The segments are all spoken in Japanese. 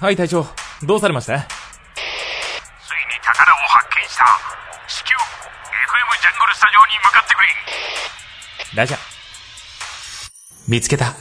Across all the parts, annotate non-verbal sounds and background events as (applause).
はい隊長、どうされました？ついに宝を発見した。至急、FM ジャングルスタジオに向かってくれ。ラジャー。見つけた、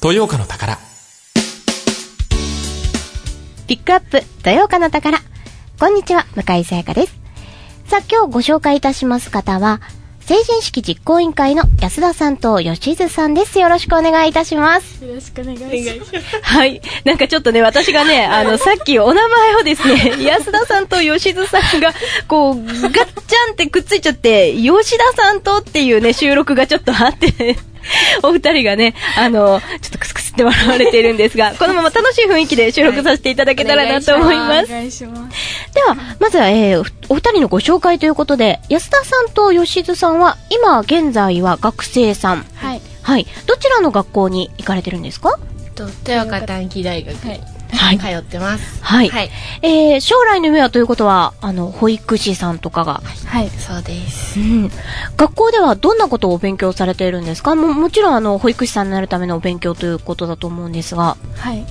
豊岡の宝。ピックアップ、豊岡の宝。こんにちは、向井さやかです。さあ、今日ご紹介いたします方は、成人式実行委員会の安田さんと吉津さんです。よろしくお願いいたします。よろしくお願いします。はい。なんかちょっとね、私がね、(laughs) あの、さっきお名前をですね、(laughs) 安田さんと吉津さんが、こう、ガッチャンってくっついちゃって、吉田さんとっていうね、収録がちょっとあって、お二人がね、あの、ちょっとクスクスって笑われているんですが、(laughs) このまま楽しい雰囲気で収録させていただけたらなと思います。では、まずは、えーおお二人のご紹介ということで、安田さんと吉津さんは、今現在は学生さん。はい。はい。どちらの学校に行かれてるんですか？と豊岡短期大学にはい通ってます。はい。はい。えー、将来の夢はということは、あの、保育士さんとかが。はい。そうです。うん。学校ではどんなことをお勉強されているんですか？も、もちろん、あの、保育士さんになるためのお勉強ということだと思うんですが。はい。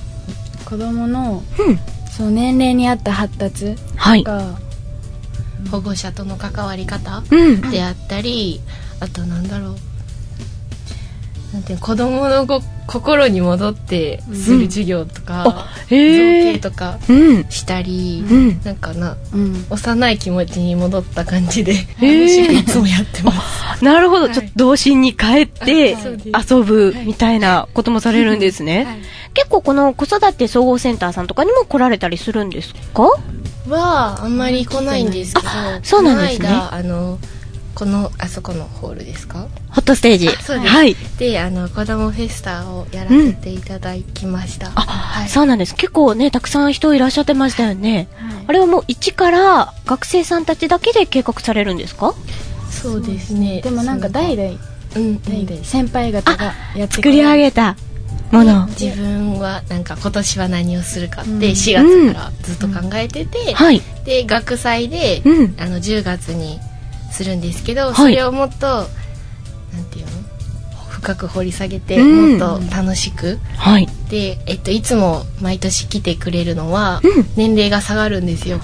子供の、うん。その年齢に合った発達はい。が、保護者との関わり方うん。であったり、あとなんだろう。なんていうの子供のご心に戻ってする授業とか、あへー造形とかうん。したり、うん。なんかな、うん。幼い気持ちに戻った感じで、ー楽しくいつもやってます。なるほど。ちょっと童心に帰って遊ぶみたいなこともされるんですね。はい。結構この子育て総合センターさんとかにも来られたりするんですか？はあんまり来ないんですけど、そうなんですねあのこのあそこのホールですか？ホットステージ。あそうです。はい。であの子供フェスタをやらせていただきました、あ、はい。そうなんです。結構ね、たくさん人いらっしゃってましたよね。はい。あれはもう一から学生さんたちだけで計画されるんですか？そうですね。でもなんか代々、うん代々先輩方がやって作り上げたもの。自分はなんか今年は何をするかってうん。4月からずっと考えてて、はい。で学祭で、うん。あの10月にするんですけど、い。それをもっとなんていうの？深く掘り下げて、うん。もっと楽しく。はい。で、えっと、いつも毎年来てくれるのは、うん。年齢が下がるんですよ。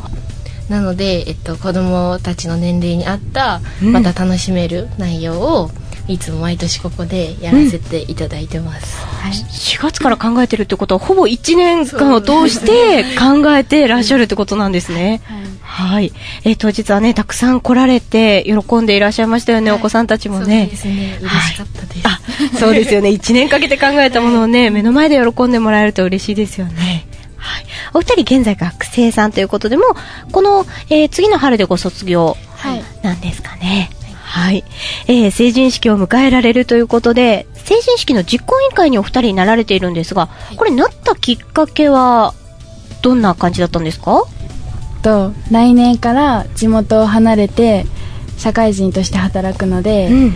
なので、えっと、子供たちの年齢に合ったうん。また楽しめる内容をいつも毎年ここでやらせていただいてます、はい。4月から考えてるってことは、ほぼ1年間を通して考えてらっしゃるってことなんですね。はい。はい。えー当日はね、たくさん来られて、喜んでいらっしゃいましたよね、お子さんたちもそうねで。すね嬉しかったです、あ、そうですよね。(laughs) 1年かけて考えたものをね、目の前で喜んでもらえると嬉しいですよね。はい。お二人現在学生さんということでも、この、えー次の春でご卒業はい。なんですかね。はい。えー成人式を迎えられるということで、成人式の実行委員会にお二人になられているんですが、これなったきっかけは、どんな感じだったんですか？と、来年から地元を離れて、社会人として働くので、ん。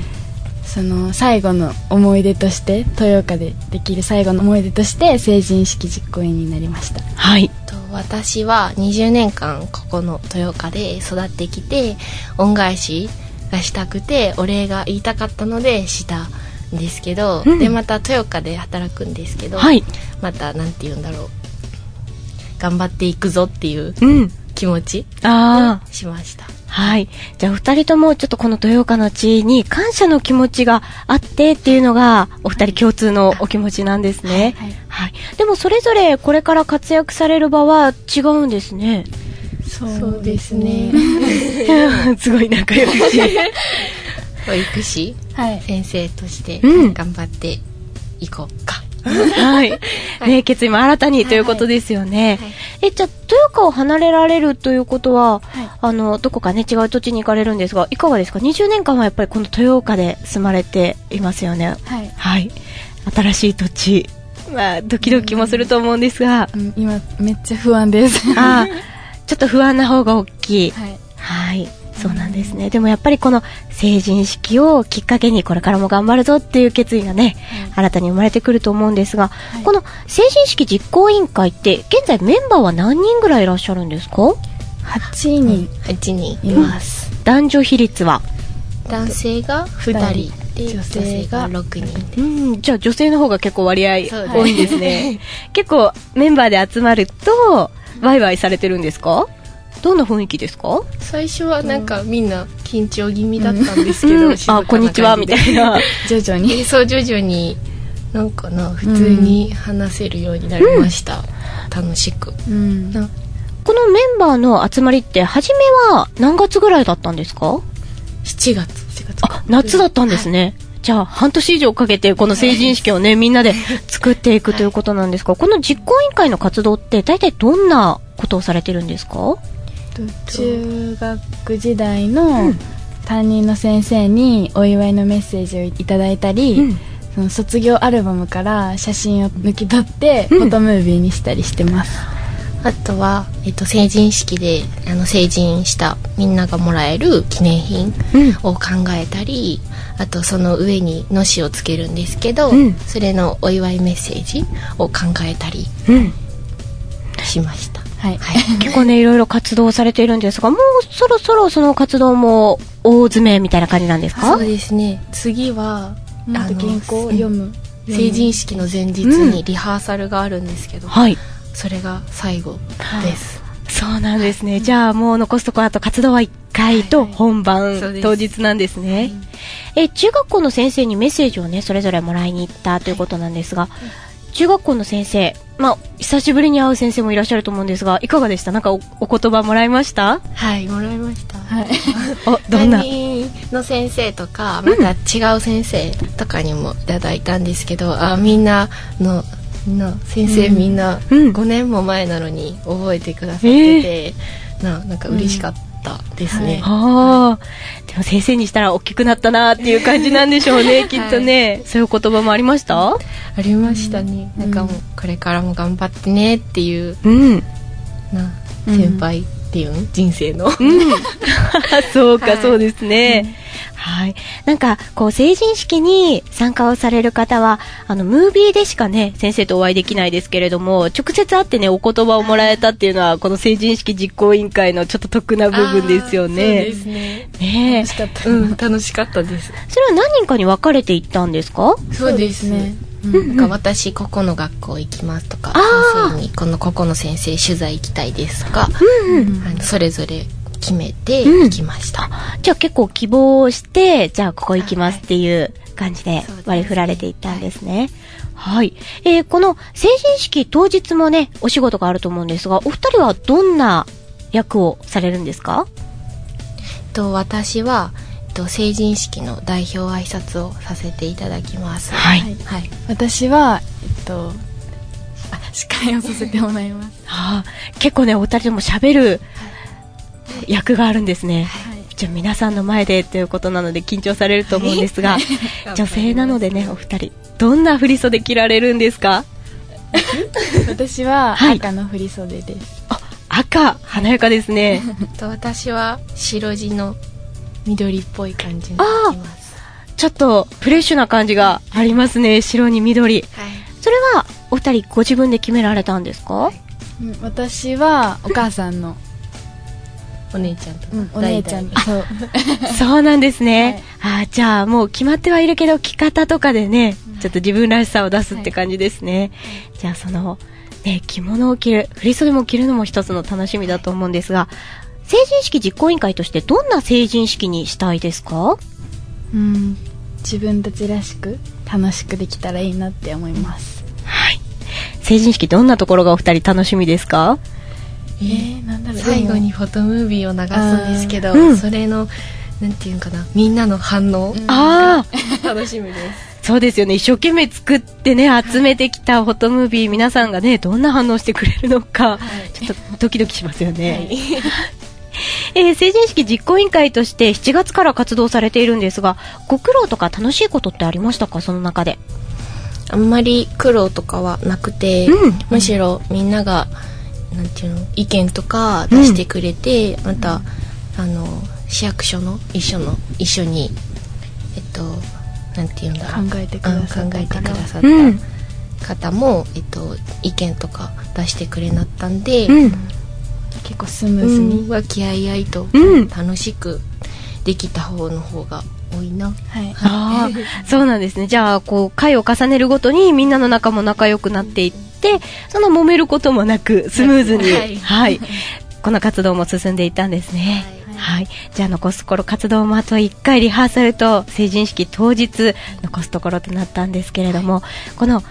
その最後の思い出として豊岡でできる最後の思い出として成人式実行委員になりましたはい。と私は20年間ここの豊岡で育ってきて恩返しがしたくてお礼が言いたかったのでしたんですけど、うんでまた豊岡で働くんですけど、はい。またなんて言うんだろう頑張っていくぞっていううん。気持ちああ。しましたはい。じゃあ、お二人ともちょっとこの豊岡の地に感謝の気持ちがあってっていうのが、お二人共通のお気持ちなんですね。はいはい。でも、それぞれこれから活躍される場は違うんですね。そそうですね (laughs) すごい仲良し。(laughs) 保育士はい先生としてうん頑張っていこうか、(laughs) はい。ね、決意も新たにということですよね。はいえ、じゃあ、豊岡を離れられるということは、はいあの、どこかね、違う土地に行かれるんですが、いかがですか ?20 年間はやっぱりこの豊岡で住まれていますよね。はい、はい。新しい土地。まあ、ドキドキもすると思うんですが、うん、今めっちゃ不安ですあーちょっと不安な方が大きい。はいはい。そうなんですね。でもやっぱりこの成人式をきっかけにこれからも頑張るぞっていう決意がね、新たに生まれてくると思うんですが、い。この成人式実行委員会って現在メンバーは何人ぐらいいらっしゃるんですか？8人8人います、男女比率は？男性が2人で女女性性がが6人。うん、じゃあ女性の方が結構割合多いんですね。(laughs) 結構メンバーで集まると、ワイワイされてるんですか？どんな雰囲気ですか？最初はなんかみんな緊張気味だったんですけど、うん。あ、こんにちは、みたいな。徐々に。でそう徐々になんかな普通に話せるようになりました、楽しく。うん。なこのメンバーの集まりって、初めは何月ぐらいだったんですか？7月。あ、夏だったんですね。じゃあ、半年以上かけて、この成人式をね、みんなで作っていくということなんですが、この実行委員会の活動って、大体どんなことをされてるんですか？中学時代の担任の先生にお祝いのメッセージをいただいたり、うん。その卒業アルバムから写真を抜き取って、うん。フォトムービーにしたりしてます。あとは、えっと、成人式であの成人したみんながもらえる記念品うん。を考えたりあとその上にのしをつけるんですけど、うん。それのお祝いメッセージを考えたりうん。しましたはい、はい。結構ね、いろいろ活動されているんですが、もうそろそろその活動も大詰めみたいな感じなんですか？そうですね。次はもっと原稿を読む成人式の前日にリハーサルがあるんですけど、はい。それが最後です、そうなんですね。じゃあもう残すところあと活動は1回と本番、そうです。当日なんですね。え、中学校の先生にメッセージをね、それぞれもらいに行ったということなんですが、中学校の先生、まあ、久しぶりに会う先生もいらっしゃると思うんですが、いかがでした？なんかおお言葉もらいました？はいもらいました、はい。(laughs) お、どんな？担任の先生とかまた違う先生とかにもいただいたんですけど、あみんなのな先生みんなうん。5年も前なのに覚えてくださってて、ななんか嬉しかったですね、ああ、でも先生にしたら大きくなったなっていう感じなんでしょうね、(laughs) きっとね。そういう言葉もありました？ありましたね、なんかもうこれからも頑張ってねっていううん。なうん。先輩っていうの、人生の。うん。(laughs) (laughs) そうか、はい。そうですね。はい。なんか、こう、成人式に参加をされる方は、あの、ムービーでしかね、先生とお会いできないですけれども、直接会ってね、お言葉をもらえたっていうのは、この成人式実行委員会のちょっと得な部分ですよあーそうねで。すね。ねえ。楽しかった、うん。楽しかったです。それは何人かに分かれていったんですか？そうですね。うんなんか私ここの学校行きますとか先生にこのここの先生取材行きたいですとか、うん。あのそれぞれ決めてうん。行きました、じゃあ結構希望をして、じゃあここ行きますっていう感じで割り振られていったんですね。はい。えーこの成人式当日もね、お仕事があると思うんですが、お二人はどんな役をされるんですか？と私は、えっと、成人式の代表挨拶をさせていただきます。はい。はい。はい私はえっとあ司会をさせてもらいます。は (laughs) あ、結構ね、お二人とも喋る役があるんですね。はいじゃあ皆さんの前でということなので緊張されると思うんですが、(laughs) 女性なのでね、お二人、どんな振り袖着られるんですか？私ははい赤の振り袖です、あ、赤、華やかですね。え (laughs) っと私は白地の緑っぽい感じにあー行きますちょっとフレッシュな感じがありますね。白に緑。はいそれは、お二人ご自分で決められたんですか？うん私はお母さんの、お姉ちゃんと、うんお姉ちゃん。そう。(laughs) そうなんですね。あーじゃあもう決まってはいるけど、着方とかでね、ちょっと自分らしさを出すって感じですね。じゃあその、ね、着物を着る、振り袖も着るのも一つの楽しみだと思うんですが、成人式実行委員会としてどんな成人式にしたいですか？うん。自分たちらしく楽しくできたらいいなって思います。はい。成人式どんなところがお二人楽しみですか？えー、なんだろう。最後にフォトムービーを流すんですけど、うん。それのなんていうんかなみんなの反応、ああ、楽しみです。そうですよね。一生懸命作ってね、集めてきたフォトムービー、皆さんがね、どんな反応してくれるのか、ちょっとドキドキしますよね。(laughs) えー成人式実行委員会として7月から活動されているんですが、ご苦労とか楽しいことってありましたか？その中で。あんまり苦労とかはなくて、うん。むしろみんながなんていうの意見とか出してくれて、またあの市役所の一緒の一緒にえっとなんていうんだろう。考えてくださうんった考えてくださっうん。た方も、えっと、意見とか出してくれなったんで、うん。結構スムーズに、うん、和気あいあいとうん。楽しくできた方の方が多いな。はい。ああ、そうなんですね。じゃあ、こう、回を重ねるごとにみんなの仲も仲良くなっていって、その揉めることもなく、スムーズに、はいはい。この活動も進んでいったんですね。はい。じゃあ、残すところ活動もあと1回リハーサルと成人式当日残すところとなったんですけれども、この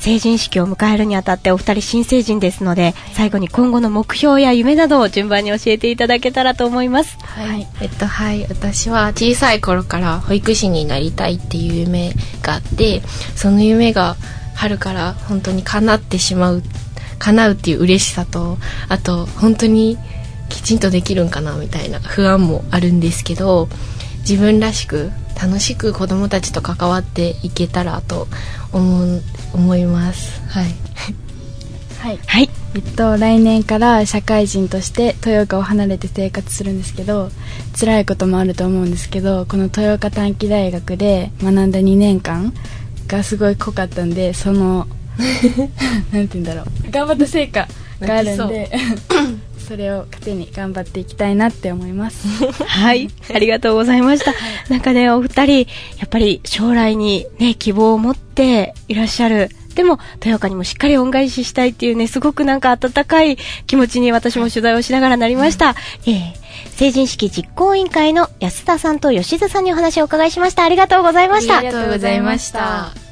成人式を迎えるにあたってお二人新成人ですので、最後に今後の目標や夢などを順番に教えていただけたらと思います。はい、えっとはい私は小さい頃から保育士になりたいっていう夢があってその夢が春から本当に叶ってしまう叶うっていう嬉しさとあと本当にきちんとできるんかなみたいな不安もあるんですけど自分らしく楽しく子供たちと関わっていけたらと思う思います。はい。はい。はい。えっと来年から社会人として豊岡を離れて生活するんですけど辛いこともあると思うんですけどこの豊岡短期大学で学んだ2年間がすごい濃かったんでその (laughs) なんて言うんだろう頑張った成果があるんで (laughs) それを糧に頑張っていきたいなって思います (laughs) はい。ありがとうございました。なんかね、お二人、やっぱり将来にね、希望を持っていらっしゃる。でも、豊岡にもしっかり恩返ししたいっていうね、すごくなんか温かい気持ちに私も取材をしながらなりました。えー成人式実行委員会の安田さんと吉津さんにお話をお伺いしました。ありがとうございました。ありがとうございました